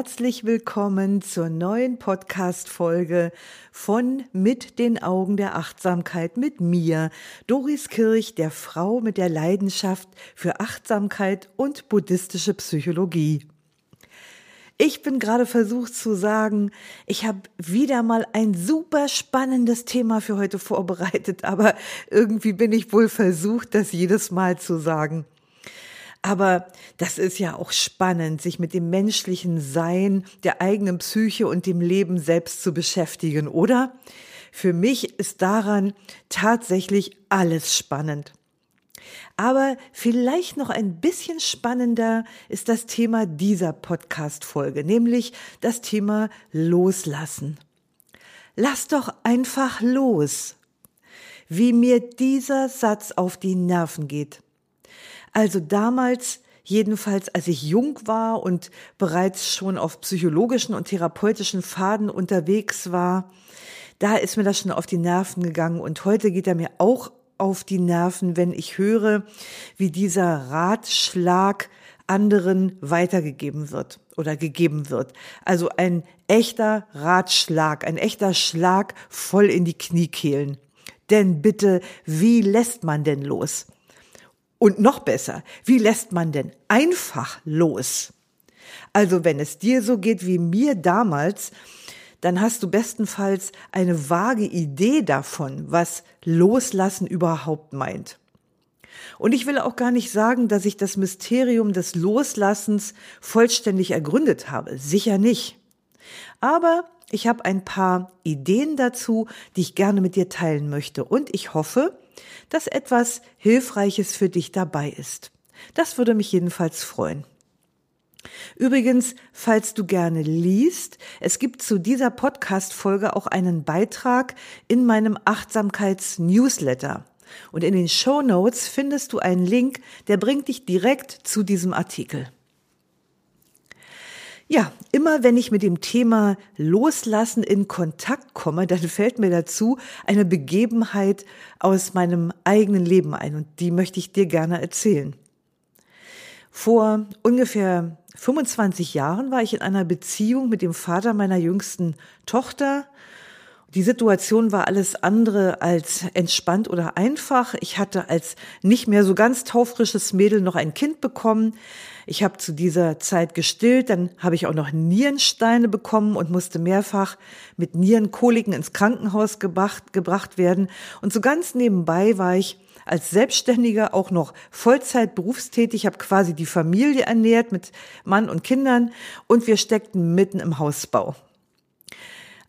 Herzlich willkommen zur neuen Podcast-Folge von Mit den Augen der Achtsamkeit mit mir, Doris Kirch, der Frau mit der Leidenschaft für Achtsamkeit und buddhistische Psychologie. Ich bin gerade versucht zu sagen, ich habe wieder mal ein super spannendes Thema für heute vorbereitet, aber irgendwie bin ich wohl versucht, das jedes Mal zu sagen. Aber das ist ja auch spannend, sich mit dem menschlichen Sein, der eigenen Psyche und dem Leben selbst zu beschäftigen, oder? Für mich ist daran tatsächlich alles spannend. Aber vielleicht noch ein bisschen spannender ist das Thema dieser Podcast-Folge, nämlich das Thema Loslassen. Lass doch einfach los. Wie mir dieser Satz auf die Nerven geht. Also damals, jedenfalls als ich jung war und bereits schon auf psychologischen und therapeutischen Faden unterwegs war, da ist mir das schon auf die Nerven gegangen und heute geht er mir auch auf die Nerven, wenn ich höre, wie dieser Ratschlag anderen weitergegeben wird oder gegeben wird. Also ein echter Ratschlag, ein echter Schlag voll in die Kniekehlen. Denn bitte, wie lässt man denn los? Und noch besser, wie lässt man denn einfach los? Also wenn es dir so geht wie mir damals, dann hast du bestenfalls eine vage Idee davon, was Loslassen überhaupt meint. Und ich will auch gar nicht sagen, dass ich das Mysterium des Loslassens vollständig ergründet habe. Sicher nicht. Aber ich habe ein paar Ideen dazu, die ich gerne mit dir teilen möchte. Und ich hoffe, dass etwas Hilfreiches für dich dabei ist. Das würde mich jedenfalls freuen. Übrigens, falls du gerne liest, es gibt zu dieser Podcast-Folge auch einen Beitrag in meinem Achtsamkeits-Newsletter. Und in den Show Notes findest du einen Link, der bringt dich direkt zu diesem Artikel. Ja, immer wenn ich mit dem Thema Loslassen in Kontakt komme, dann fällt mir dazu eine Begebenheit aus meinem eigenen Leben ein und die möchte ich dir gerne erzählen. Vor ungefähr 25 Jahren war ich in einer Beziehung mit dem Vater meiner jüngsten Tochter. Die Situation war alles andere als entspannt oder einfach. Ich hatte als nicht mehr so ganz taufrisches Mädel noch ein Kind bekommen. Ich habe zu dieser Zeit gestillt, dann habe ich auch noch Nierensteine bekommen und musste mehrfach mit Nierenkoliken ins Krankenhaus gebracht, gebracht werden. Und so ganz nebenbei war ich als Selbstständiger auch noch Vollzeit berufstätig, habe quasi die Familie ernährt mit Mann und Kindern und wir steckten mitten im Hausbau.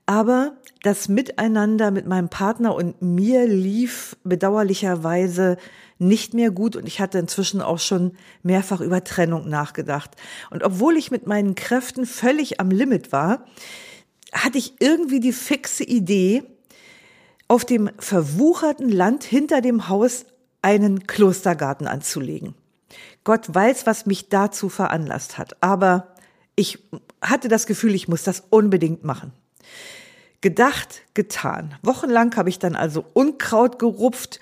Aber das Miteinander mit meinem Partner und mir lief bedauerlicherweise nicht mehr gut und ich hatte inzwischen auch schon mehrfach über Trennung nachgedacht. Und obwohl ich mit meinen Kräften völlig am Limit war, hatte ich irgendwie die fixe Idee, auf dem verwucherten Land hinter dem Haus einen Klostergarten anzulegen. Gott weiß, was mich dazu veranlasst hat, aber ich hatte das Gefühl, ich muss das unbedingt machen. Gedacht, getan. Wochenlang habe ich dann also Unkraut gerupft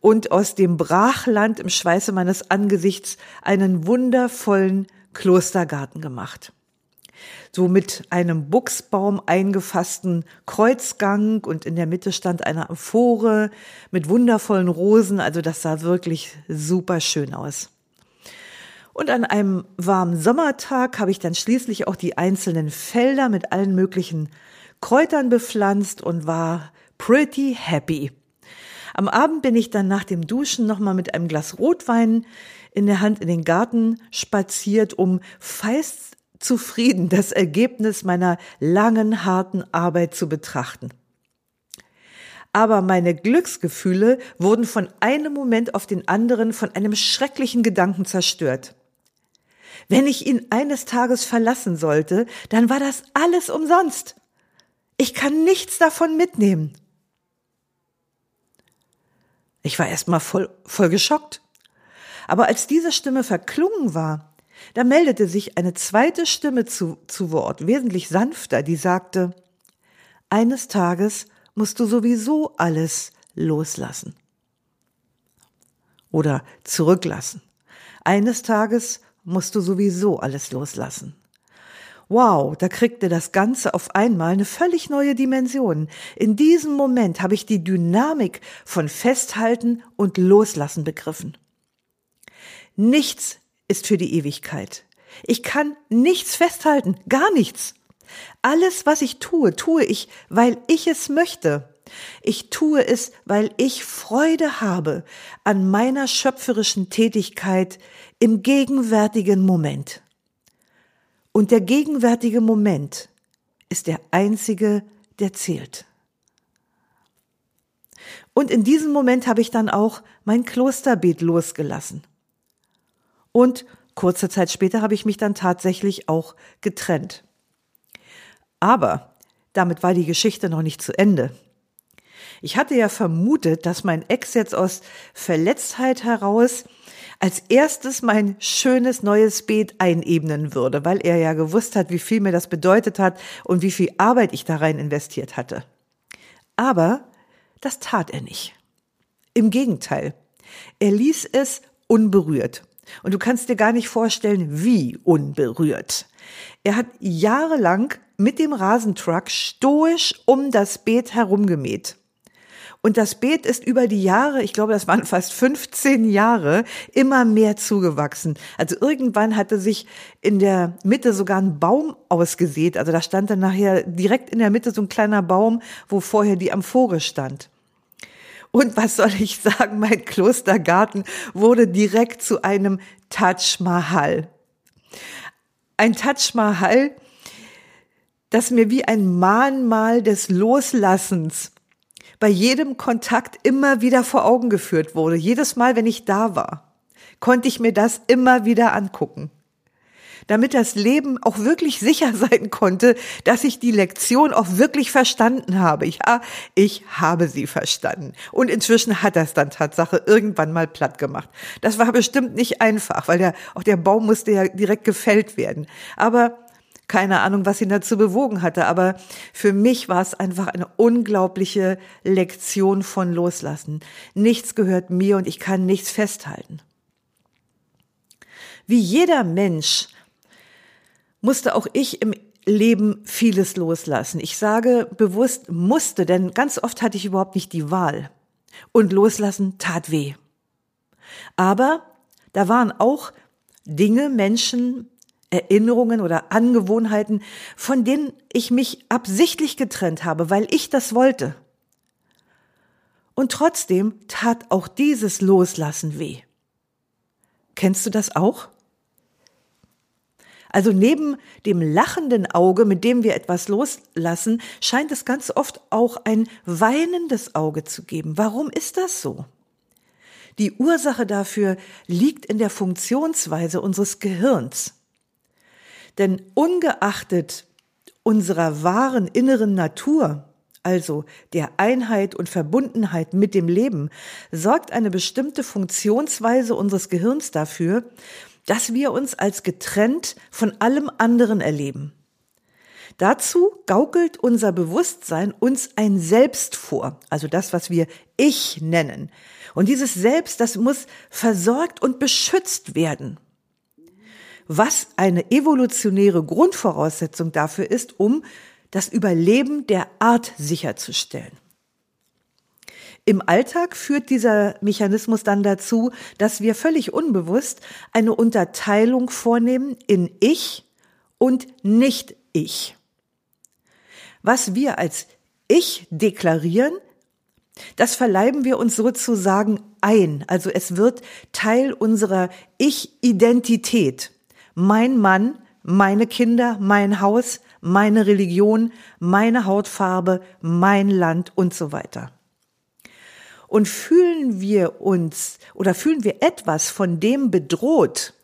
und aus dem Brachland im Schweiße meines Angesichts einen wundervollen Klostergarten gemacht. So mit einem Buchsbaum eingefassten Kreuzgang und in der Mitte stand eine Amphore mit wundervollen Rosen, also das sah wirklich super schön aus. Und an einem warmen Sommertag habe ich dann schließlich auch die einzelnen Felder mit allen möglichen Kräutern bepflanzt und war pretty happy. Am Abend bin ich dann nach dem Duschen nochmal mit einem Glas Rotwein in der Hand in den Garten spaziert, um feist zufrieden das Ergebnis meiner langen, harten Arbeit zu betrachten. Aber meine Glücksgefühle wurden von einem Moment auf den anderen von einem schrecklichen Gedanken zerstört. Wenn ich ihn eines Tages verlassen sollte, dann war das alles umsonst. Ich kann nichts davon mitnehmen. Ich war erst mal voll, voll geschockt. Aber als diese Stimme verklungen war, da meldete sich eine zweite Stimme zu, zu Wort, wesentlich sanfter, die sagte, eines Tages musst du sowieso alles loslassen. Oder zurücklassen. Eines Tages musst du sowieso alles loslassen. Wow, da kriegte das Ganze auf einmal eine völlig neue Dimension. In diesem Moment habe ich die Dynamik von Festhalten und Loslassen begriffen. Nichts ist für die Ewigkeit. Ich kann nichts festhalten, gar nichts. Alles, was ich tue, tue ich, weil ich es möchte. Ich tue es, weil ich Freude habe an meiner schöpferischen Tätigkeit im gegenwärtigen Moment. Und der gegenwärtige Moment ist der einzige, der zählt. Und in diesem Moment habe ich dann auch mein Klosterbeet losgelassen. Und kurze Zeit später habe ich mich dann tatsächlich auch getrennt. Aber damit war die Geschichte noch nicht zu Ende. Ich hatte ja vermutet, dass mein Ex jetzt aus Verletztheit heraus als erstes mein schönes neues Beet einebnen würde, weil er ja gewusst hat, wie viel mir das bedeutet hat und wie viel Arbeit ich da rein investiert hatte. Aber das tat er nicht. Im Gegenteil, er ließ es unberührt. Und du kannst dir gar nicht vorstellen, wie unberührt. Er hat jahrelang mit dem Rasentruck stoisch um das Beet herumgemäht. Und das Beet ist über die Jahre, ich glaube, das waren fast 15 Jahre, immer mehr zugewachsen. Also irgendwann hatte sich in der Mitte sogar ein Baum ausgesät. Also da stand dann nachher direkt in der Mitte so ein kleiner Baum, wo vorher die Amphore stand. Und was soll ich sagen, mein Klostergarten wurde direkt zu einem Taj Mahal. Ein Taj Mahal, das mir wie ein Mahnmal des Loslassens bei jedem Kontakt immer wieder vor Augen geführt wurde. Jedes Mal, wenn ich da war, konnte ich mir das immer wieder angucken. Damit das Leben auch wirklich sicher sein konnte, dass ich die Lektion auch wirklich verstanden habe. Ja, ich habe sie verstanden. Und inzwischen hat das dann Tatsache irgendwann mal platt gemacht. Das war bestimmt nicht einfach, weil der, auch der Baum musste ja direkt gefällt werden. Aber keine Ahnung, was ihn dazu bewogen hatte, aber für mich war es einfach eine unglaubliche Lektion von Loslassen. Nichts gehört mir und ich kann nichts festhalten. Wie jeder Mensch musste auch ich im Leben vieles loslassen. Ich sage bewusst musste, denn ganz oft hatte ich überhaupt nicht die Wahl. Und loslassen tat weh. Aber da waren auch Dinge, Menschen, Erinnerungen oder Angewohnheiten, von denen ich mich absichtlich getrennt habe, weil ich das wollte. Und trotzdem tat auch dieses Loslassen weh. Kennst du das auch? Also neben dem lachenden Auge, mit dem wir etwas loslassen, scheint es ganz oft auch ein weinendes Auge zu geben. Warum ist das so? Die Ursache dafür liegt in der Funktionsweise unseres Gehirns. Denn ungeachtet unserer wahren inneren Natur, also der Einheit und Verbundenheit mit dem Leben, sorgt eine bestimmte Funktionsweise unseres Gehirns dafür, dass wir uns als getrennt von allem anderen erleben. Dazu gaukelt unser Bewusstsein uns ein Selbst vor, also das, was wir Ich nennen. Und dieses Selbst, das muss versorgt und beschützt werden was eine evolutionäre Grundvoraussetzung dafür ist, um das Überleben der Art sicherzustellen. Im Alltag führt dieser Mechanismus dann dazu, dass wir völlig unbewusst eine Unterteilung vornehmen in Ich und Nicht-Ich. Was wir als Ich deklarieren, das verleiben wir uns sozusagen ein. Also es wird Teil unserer Ich-Identität mein Mann, meine Kinder, mein Haus, meine Religion, meine Hautfarbe, mein Land und so weiter. Und fühlen wir uns oder fühlen wir etwas von dem bedroht,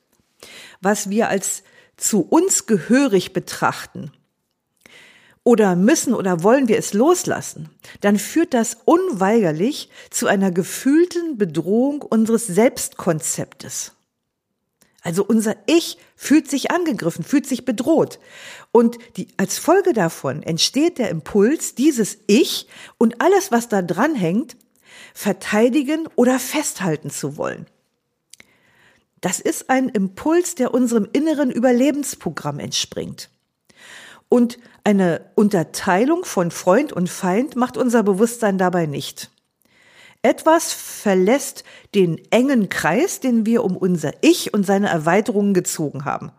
was wir als zu uns gehörig betrachten, oder müssen oder wollen wir es loslassen, dann führt das unweigerlich zu einer gefühlten Bedrohung unseres Selbstkonzeptes. Also unser Ich fühlt sich angegriffen, fühlt sich bedroht. Und die, als Folge davon entsteht der Impuls, dieses Ich und alles, was da dran hängt, verteidigen oder festhalten zu wollen. Das ist ein Impuls, der unserem inneren Überlebensprogramm entspringt. Und eine Unterteilung von Freund und Feind macht unser Bewusstsein dabei nicht. Etwas verlässt den engen Kreis, den wir um unser Ich und seine Erweiterungen gezogen haben.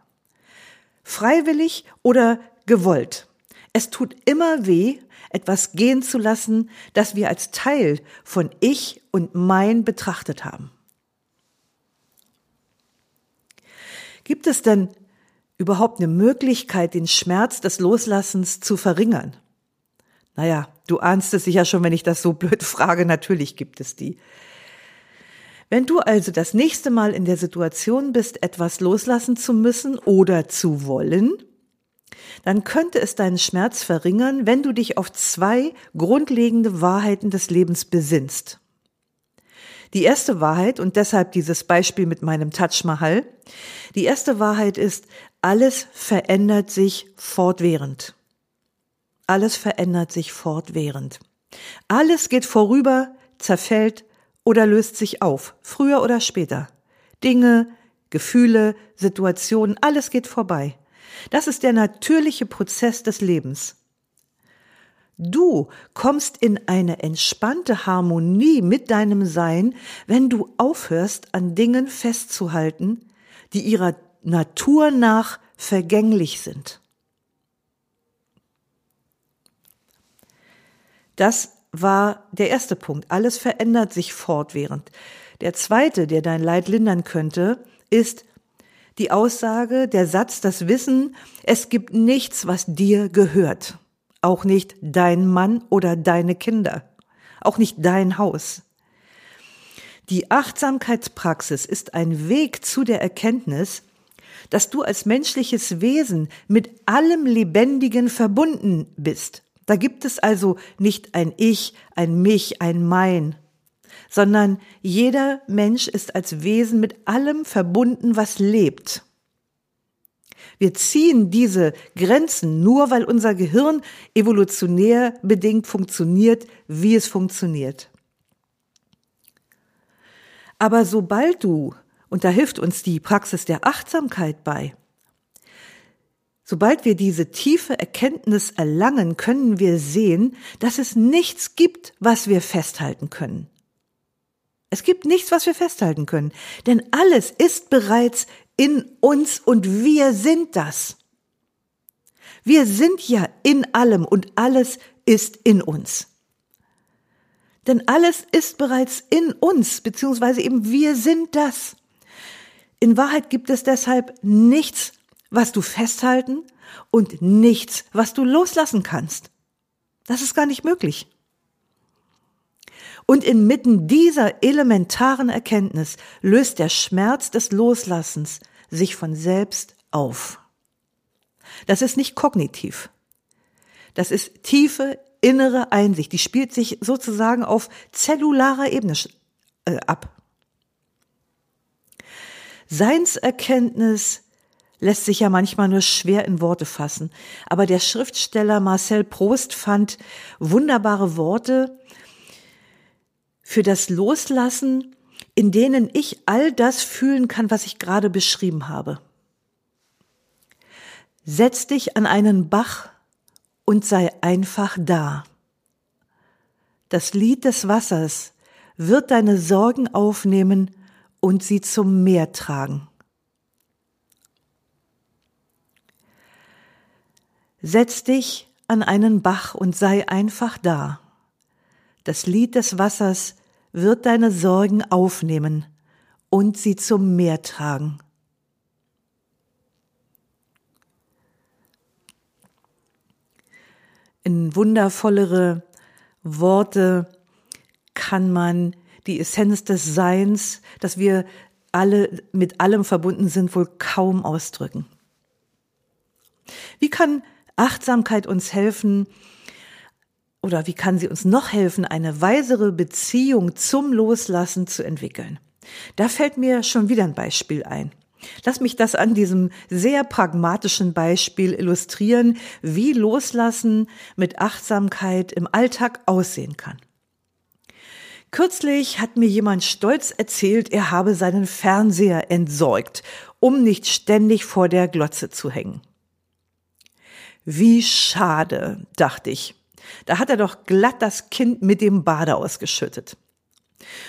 Freiwillig oder gewollt. Es tut immer weh, etwas gehen zu lassen, das wir als Teil von Ich und mein betrachtet haben. Gibt es denn überhaupt eine Möglichkeit, den Schmerz des Loslassens zu verringern? Naja, du ahnst es sicher schon, wenn ich das so blöd frage, natürlich gibt es die. Wenn du also das nächste Mal in der Situation bist, etwas loslassen zu müssen oder zu wollen, dann könnte es deinen Schmerz verringern, wenn du dich auf zwei grundlegende Wahrheiten des Lebens besinnst. Die erste Wahrheit, und deshalb dieses Beispiel mit meinem Taj Mahal, die erste Wahrheit ist, alles verändert sich fortwährend. Alles verändert sich fortwährend. Alles geht vorüber, zerfällt oder löst sich auf, früher oder später. Dinge, Gefühle, Situationen, alles geht vorbei. Das ist der natürliche Prozess des Lebens. Du kommst in eine entspannte Harmonie mit deinem Sein, wenn du aufhörst, an Dingen festzuhalten, die ihrer Natur nach vergänglich sind. Das war der erste Punkt. Alles verändert sich fortwährend. Der zweite, der dein Leid lindern könnte, ist die Aussage, der Satz, das Wissen, es gibt nichts, was dir gehört. Auch nicht dein Mann oder deine Kinder. Auch nicht dein Haus. Die Achtsamkeitspraxis ist ein Weg zu der Erkenntnis, dass du als menschliches Wesen mit allem Lebendigen verbunden bist. Da gibt es also nicht ein Ich, ein Mich, ein Mein, sondern jeder Mensch ist als Wesen mit allem verbunden, was lebt. Wir ziehen diese Grenzen nur, weil unser Gehirn evolutionär bedingt funktioniert, wie es funktioniert. Aber sobald du, und da hilft uns die Praxis der Achtsamkeit bei, Sobald wir diese tiefe Erkenntnis erlangen, können wir sehen, dass es nichts gibt, was wir festhalten können. Es gibt nichts, was wir festhalten können, denn alles ist bereits in uns und wir sind das. Wir sind ja in allem und alles ist in uns. Denn alles ist bereits in uns, beziehungsweise eben wir sind das. In Wahrheit gibt es deshalb nichts, was du festhalten und nichts, was du loslassen kannst. Das ist gar nicht möglich. Und inmitten dieser elementaren Erkenntnis löst der Schmerz des Loslassens sich von selbst auf. Das ist nicht kognitiv. Das ist tiefe innere Einsicht. Die spielt sich sozusagen auf zellularer Ebene äh, ab. Seinserkenntnis lässt sich ja manchmal nur schwer in Worte fassen. Aber der Schriftsteller Marcel Prost fand wunderbare Worte für das Loslassen, in denen ich all das fühlen kann, was ich gerade beschrieben habe. Setz dich an einen Bach und sei einfach da. Das Lied des Wassers wird deine Sorgen aufnehmen und sie zum Meer tragen. Setz dich an einen Bach und sei einfach da. Das Lied des Wassers wird deine Sorgen aufnehmen und sie zum Meer tragen. In wundervollere Worte kann man die Essenz des Seins, dass wir alle mit allem verbunden sind, wohl kaum ausdrücken. Wie kann Achtsamkeit uns helfen, oder wie kann sie uns noch helfen, eine weisere Beziehung zum Loslassen zu entwickeln? Da fällt mir schon wieder ein Beispiel ein. Lass mich das an diesem sehr pragmatischen Beispiel illustrieren, wie Loslassen mit Achtsamkeit im Alltag aussehen kann. Kürzlich hat mir jemand stolz erzählt, er habe seinen Fernseher entsorgt, um nicht ständig vor der Glotze zu hängen. Wie schade, dachte ich. Da hat er doch glatt das Kind mit dem Bade ausgeschüttet.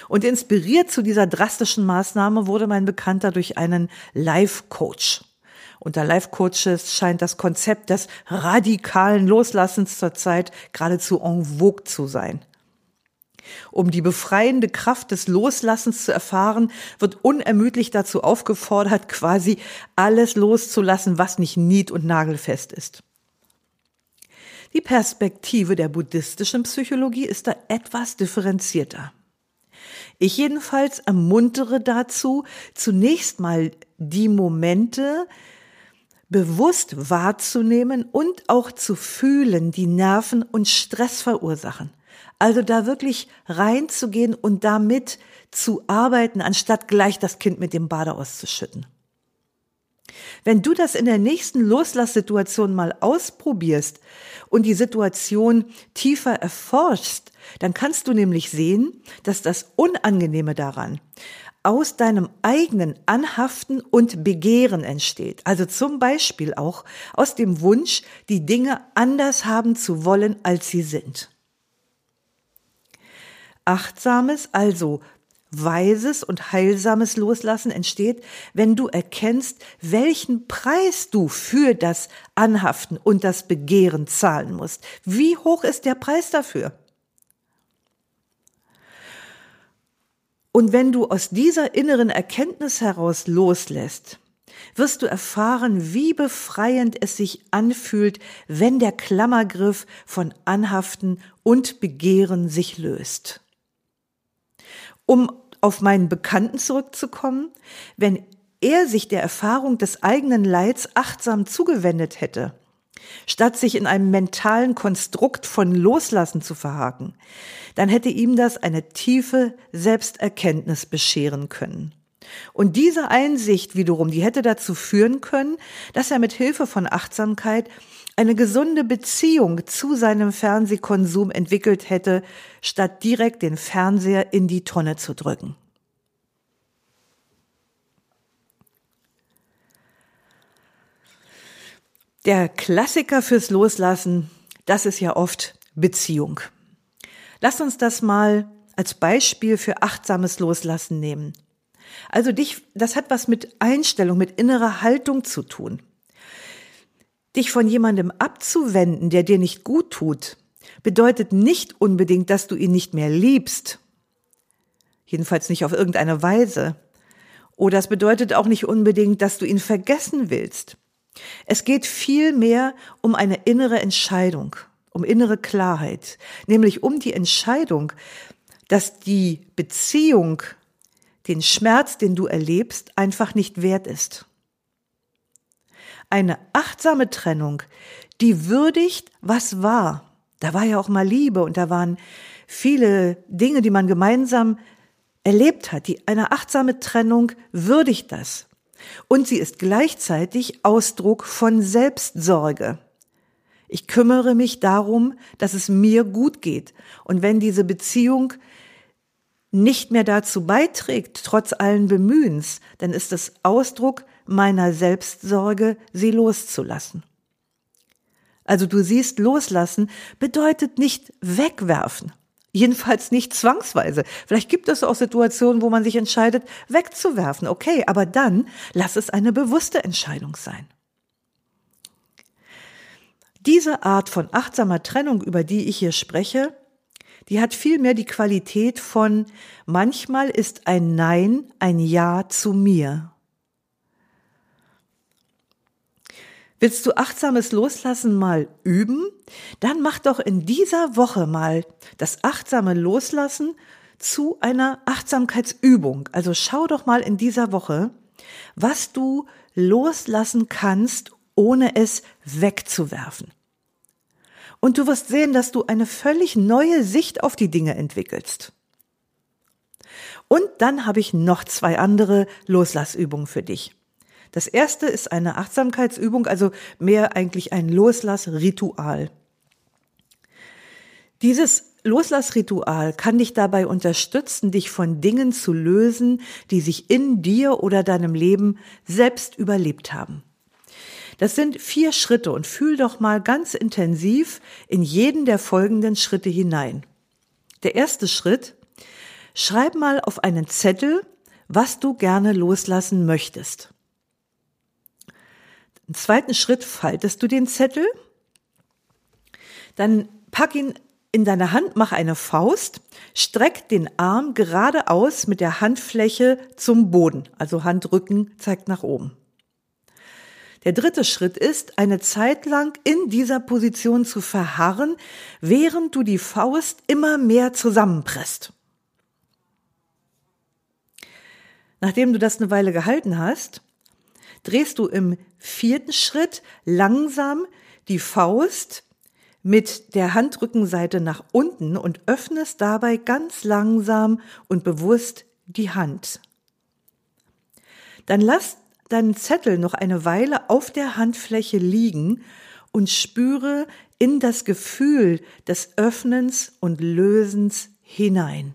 Und inspiriert zu dieser drastischen Maßnahme wurde mein Bekannter durch einen Life-Coach. Unter Life-Coaches scheint das Konzept des radikalen Loslassens zurzeit geradezu en vogue zu sein. Um die befreiende Kraft des Loslassens zu erfahren, wird unermüdlich dazu aufgefordert, quasi alles loszulassen, was nicht nied- und nagelfest ist. Die Perspektive der buddhistischen Psychologie ist da etwas differenzierter. Ich jedenfalls ermuntere dazu, zunächst mal die Momente bewusst wahrzunehmen und auch zu fühlen, die Nerven und Stress verursachen. Also da wirklich reinzugehen und damit zu arbeiten, anstatt gleich das Kind mit dem Bade auszuschütten. Wenn du das in der nächsten Loslasssituation mal ausprobierst und die Situation tiefer erforschst, dann kannst du nämlich sehen, dass das Unangenehme daran aus deinem eigenen Anhaften und Begehren entsteht. Also zum Beispiel auch aus dem Wunsch, die Dinge anders haben zu wollen, als sie sind. Achtsames, also weises und heilsames Loslassen entsteht, wenn du erkennst, welchen Preis du für das Anhaften und das Begehren zahlen musst. Wie hoch ist der Preis dafür? Und wenn du aus dieser inneren Erkenntnis heraus loslässt, wirst du erfahren, wie befreiend es sich anfühlt, wenn der Klammergriff von Anhaften und Begehren sich löst. Um auf meinen Bekannten zurückzukommen, wenn er sich der Erfahrung des eigenen Leids achtsam zugewendet hätte, statt sich in einem mentalen Konstrukt von Loslassen zu verhaken, dann hätte ihm das eine tiefe Selbsterkenntnis bescheren können. Und diese Einsicht wiederum, die hätte dazu führen können, dass er mit Hilfe von Achtsamkeit eine gesunde Beziehung zu seinem Fernsehkonsum entwickelt hätte, statt direkt den Fernseher in die Tonne zu drücken. Der Klassiker fürs Loslassen, das ist ja oft Beziehung. Lass uns das mal als Beispiel für achtsames Loslassen nehmen. Also dich, das hat was mit Einstellung, mit innerer Haltung zu tun. Dich von jemandem abzuwenden, der dir nicht gut tut, bedeutet nicht unbedingt, dass du ihn nicht mehr liebst. Jedenfalls nicht auf irgendeine Weise. Oder es bedeutet auch nicht unbedingt, dass du ihn vergessen willst. Es geht vielmehr um eine innere Entscheidung, um innere Klarheit, nämlich um die Entscheidung, dass die Beziehung den Schmerz, den du erlebst, einfach nicht wert ist. Eine achtsame Trennung, die würdigt, was war. Da war ja auch mal Liebe und da waren viele Dinge, die man gemeinsam erlebt hat. Die, eine achtsame Trennung würdigt das. Und sie ist gleichzeitig Ausdruck von Selbstsorge. Ich kümmere mich darum, dass es mir gut geht. Und wenn diese Beziehung nicht mehr dazu beiträgt, trotz allen Bemühens, dann ist es Ausdruck meiner Selbstsorge, sie loszulassen. Also du siehst, loslassen bedeutet nicht wegwerfen. Jedenfalls nicht zwangsweise. Vielleicht gibt es auch Situationen, wo man sich entscheidet, wegzuwerfen. Okay, aber dann lass es eine bewusste Entscheidung sein. Diese Art von achtsamer Trennung, über die ich hier spreche, die hat vielmehr die Qualität von manchmal ist ein Nein ein Ja zu mir. Willst du achtsames Loslassen mal üben? Dann mach doch in dieser Woche mal das achtsame Loslassen zu einer Achtsamkeitsübung. Also schau doch mal in dieser Woche, was du loslassen kannst, ohne es wegzuwerfen. Und du wirst sehen, dass du eine völlig neue Sicht auf die Dinge entwickelst. Und dann habe ich noch zwei andere Loslassübungen für dich. Das erste ist eine Achtsamkeitsübung, also mehr eigentlich ein Loslassritual. Dieses Loslassritual kann dich dabei unterstützen, dich von Dingen zu lösen, die sich in dir oder deinem Leben selbst überlebt haben. Das sind vier Schritte und fühl doch mal ganz intensiv in jeden der folgenden Schritte hinein. Der erste Schritt, schreib mal auf einen Zettel, was du gerne loslassen möchtest. Im zweiten Schritt faltest du den Zettel, dann pack ihn in deine Hand, mach eine Faust, streck den Arm geradeaus mit der Handfläche zum Boden, also Handrücken zeigt nach oben. Der dritte Schritt ist, eine Zeit lang in dieser Position zu verharren, während du die Faust immer mehr zusammenpresst. Nachdem du das eine Weile gehalten hast, drehst du im vierten Schritt langsam die Faust mit der Handrückenseite nach unten und öffnest dabei ganz langsam und bewusst die Hand. Dann lass deinen Zettel noch eine Weile auf der Handfläche liegen und spüre in das Gefühl des Öffnens und Lösens hinein.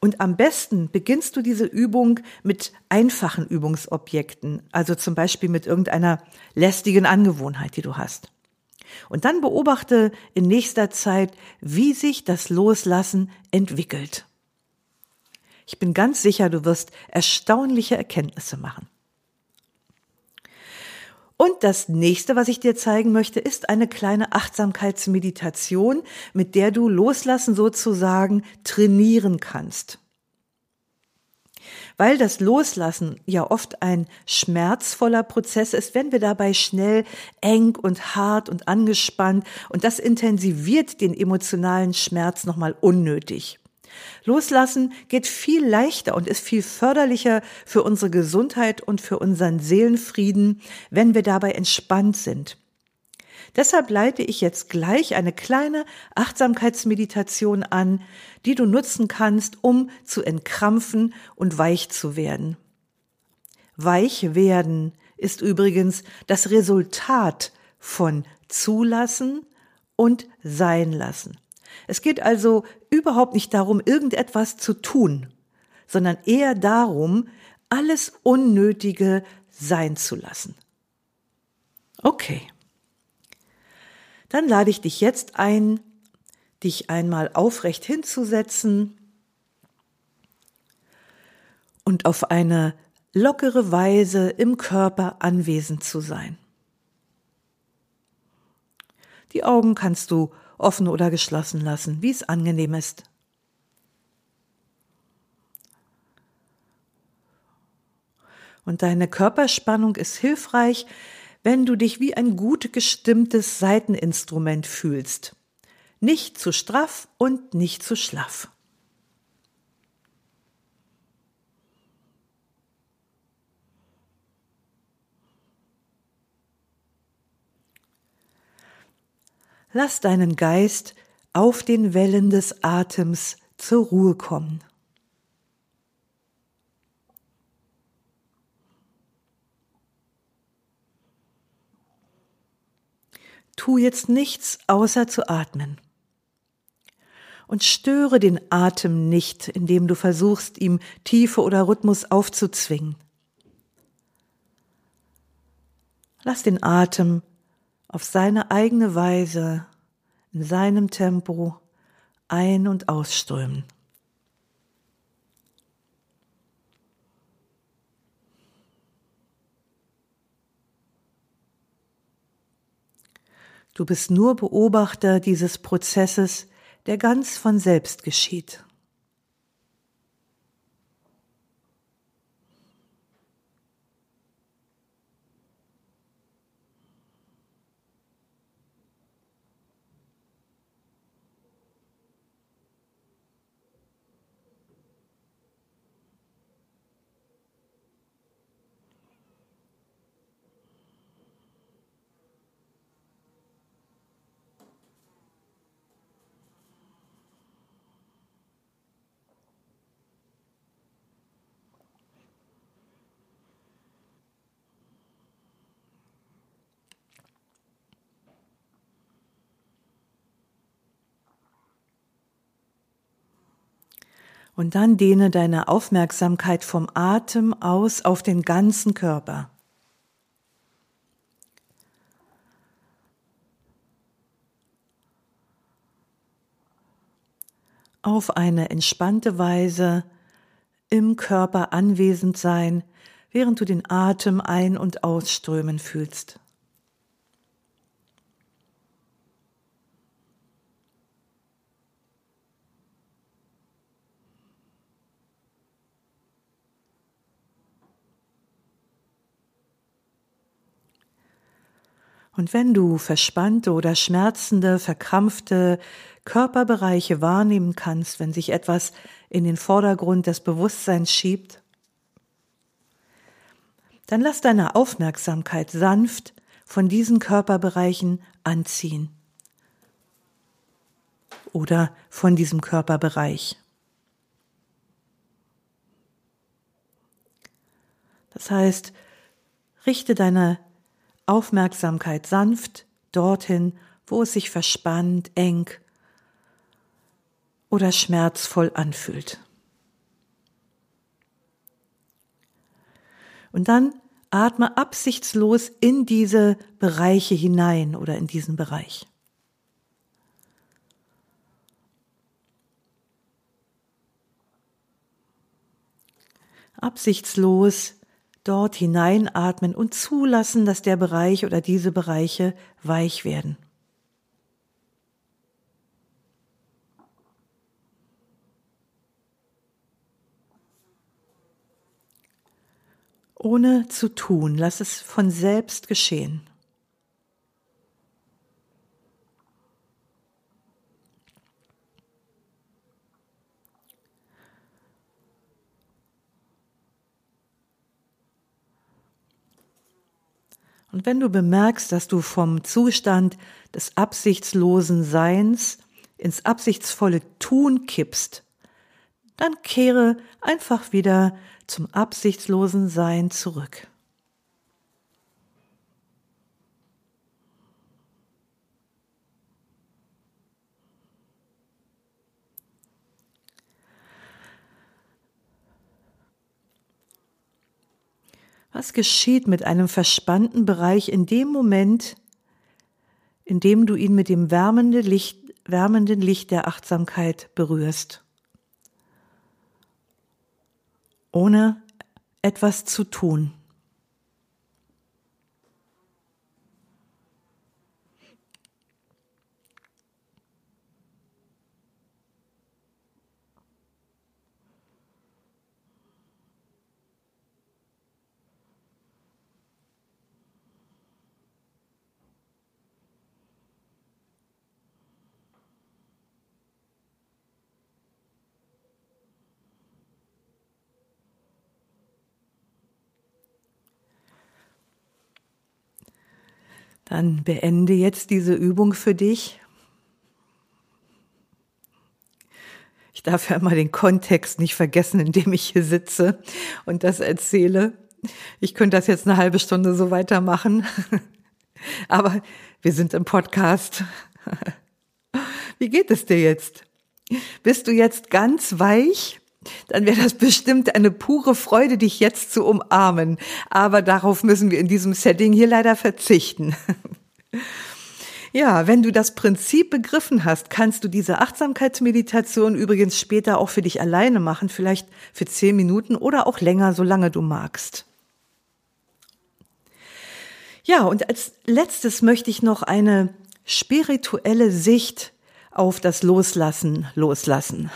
Und am besten beginnst du diese Übung mit einfachen Übungsobjekten, also zum Beispiel mit irgendeiner lästigen Angewohnheit, die du hast. Und dann beobachte in nächster Zeit, wie sich das Loslassen entwickelt. Ich bin ganz sicher, du wirst erstaunliche Erkenntnisse machen. Und das nächste, was ich dir zeigen möchte, ist eine kleine Achtsamkeitsmeditation, mit der du Loslassen sozusagen trainieren kannst. Weil das Loslassen ja oft ein schmerzvoller Prozess ist, wenn wir dabei schnell eng und hart und angespannt und das intensiviert den emotionalen Schmerz nochmal unnötig. Loslassen geht viel leichter und ist viel förderlicher für unsere Gesundheit und für unseren Seelenfrieden, wenn wir dabei entspannt sind. Deshalb leite ich jetzt gleich eine kleine Achtsamkeitsmeditation an, die du nutzen kannst, um zu entkrampfen und weich zu werden. Weich werden ist übrigens das Resultat von zulassen und sein lassen. Es geht also überhaupt nicht darum, irgendetwas zu tun, sondern eher darum, alles Unnötige sein zu lassen. Okay. Dann lade ich dich jetzt ein, dich einmal aufrecht hinzusetzen und auf eine lockere Weise im Körper anwesend zu sein. Die Augen kannst du offen oder geschlossen lassen, wie es angenehm ist. Und deine Körperspannung ist hilfreich, wenn du dich wie ein gut gestimmtes Saiteninstrument fühlst. Nicht zu straff und nicht zu schlaff. Lass deinen Geist auf den Wellen des Atems zur Ruhe kommen. Tu jetzt nichts außer zu atmen. Und störe den Atem nicht, indem du versuchst, ihm Tiefe oder Rhythmus aufzuzwingen. Lass den Atem auf seine eigene Weise, in seinem Tempo ein- und ausströmen. Du bist nur Beobachter dieses Prozesses, der ganz von selbst geschieht. Und dann dehne deine Aufmerksamkeit vom Atem aus auf den ganzen Körper. Auf eine entspannte Weise im Körper anwesend sein, während du den Atem ein- und ausströmen fühlst. Und wenn du verspannte oder schmerzende, verkrampfte Körperbereiche wahrnehmen kannst, wenn sich etwas in den Vordergrund des Bewusstseins schiebt, dann lass deine Aufmerksamkeit sanft von diesen Körperbereichen anziehen oder von diesem Körperbereich. Das heißt, richte deine Aufmerksamkeit sanft dorthin, wo es sich verspannt, eng oder schmerzvoll anfühlt. Und dann atme absichtslos in diese Bereiche hinein oder in diesen Bereich. Absichtslos dort hineinatmen und zulassen, dass der Bereich oder diese Bereiche weich werden. Ohne zu tun, lass es von selbst geschehen. Und wenn du bemerkst, dass du vom Zustand des absichtslosen Seins ins absichtsvolle Tun kippst, dann kehre einfach wieder zum absichtslosen Sein zurück. Was geschieht mit einem verspannten Bereich in dem Moment, in dem du ihn mit dem wärmenden Licht, wärmenden Licht der Achtsamkeit berührst? Ohne etwas zu tun. Dann beende jetzt diese Übung für dich. Ich darf ja immer den Kontext nicht vergessen, in dem ich hier sitze und das erzähle. Ich könnte das jetzt eine halbe Stunde so weitermachen. Aber wir sind im Podcast. Wie geht es dir jetzt? Bist du jetzt ganz weich? Dann wäre das bestimmt eine pure Freude, dich jetzt zu umarmen. Aber darauf müssen wir in diesem Setting hier leider verzichten. Ja, wenn du das Prinzip begriffen hast, kannst du diese Achtsamkeitsmeditation übrigens später auch für dich alleine machen, vielleicht für zehn Minuten oder auch länger, solange du magst. Ja, und als letztes möchte ich noch eine spirituelle Sicht auf das Loslassen loslassen.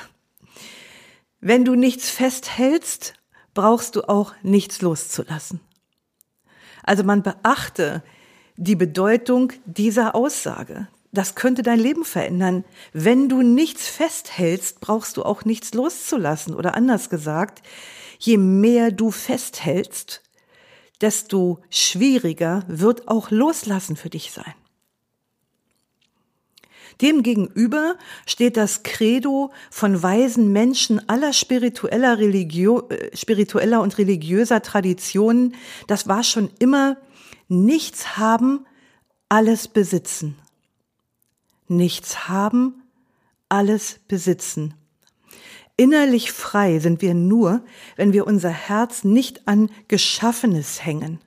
Wenn du nichts festhältst, brauchst du auch nichts loszulassen. Also man beachte die Bedeutung dieser Aussage. Das könnte dein Leben verändern. Wenn du nichts festhältst, brauchst du auch nichts loszulassen. Oder anders gesagt, je mehr du festhältst, desto schwieriger wird auch Loslassen für dich sein. Demgegenüber steht das Credo von weisen Menschen aller spiritueller, Religio, äh, spiritueller und religiöser Traditionen. Das war schon immer nichts haben, alles besitzen. Nichts haben, alles besitzen. Innerlich frei sind wir nur, wenn wir unser Herz nicht an Geschaffenes hängen.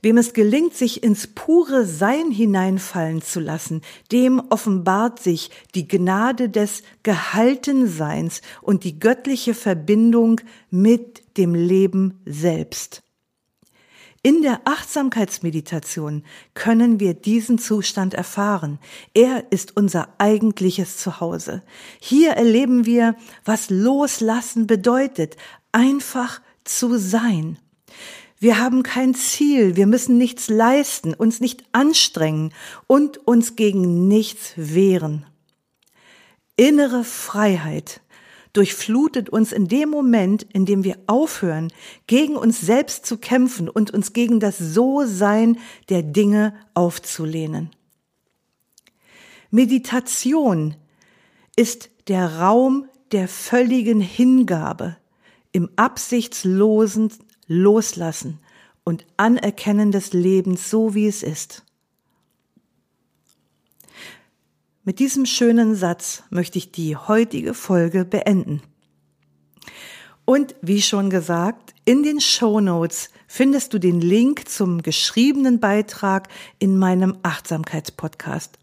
Wem es gelingt, sich ins pure Sein hineinfallen zu lassen, dem offenbart sich die Gnade des Gehaltenseins und die göttliche Verbindung mit dem Leben selbst. In der Achtsamkeitsmeditation können wir diesen Zustand erfahren. Er ist unser eigentliches Zuhause. Hier erleben wir, was Loslassen bedeutet, einfach zu sein. Wir haben kein Ziel, wir müssen nichts leisten, uns nicht anstrengen und uns gegen nichts wehren. Innere Freiheit durchflutet uns in dem Moment, in dem wir aufhören, gegen uns selbst zu kämpfen und uns gegen das So-Sein der Dinge aufzulehnen. Meditation ist der Raum der völligen Hingabe im absichtslosen Loslassen und Anerkennen des Lebens so, wie es ist. Mit diesem schönen Satz möchte ich die heutige Folge beenden. Und wie schon gesagt, in den Show Notes findest du den Link zum geschriebenen Beitrag in meinem Achtsamkeitspodcast.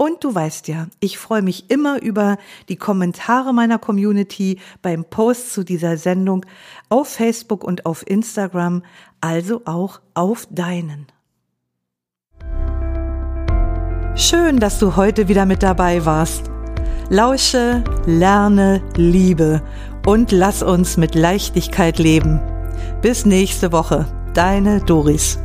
Und du weißt ja, ich freue mich immer über die Kommentare meiner Community beim Post zu dieser Sendung auf Facebook und auf Instagram, also auch auf deinen. Schön, dass du heute wieder mit dabei warst. Lausche, lerne, liebe und lass uns mit Leichtigkeit leben. Bis nächste Woche, deine Doris.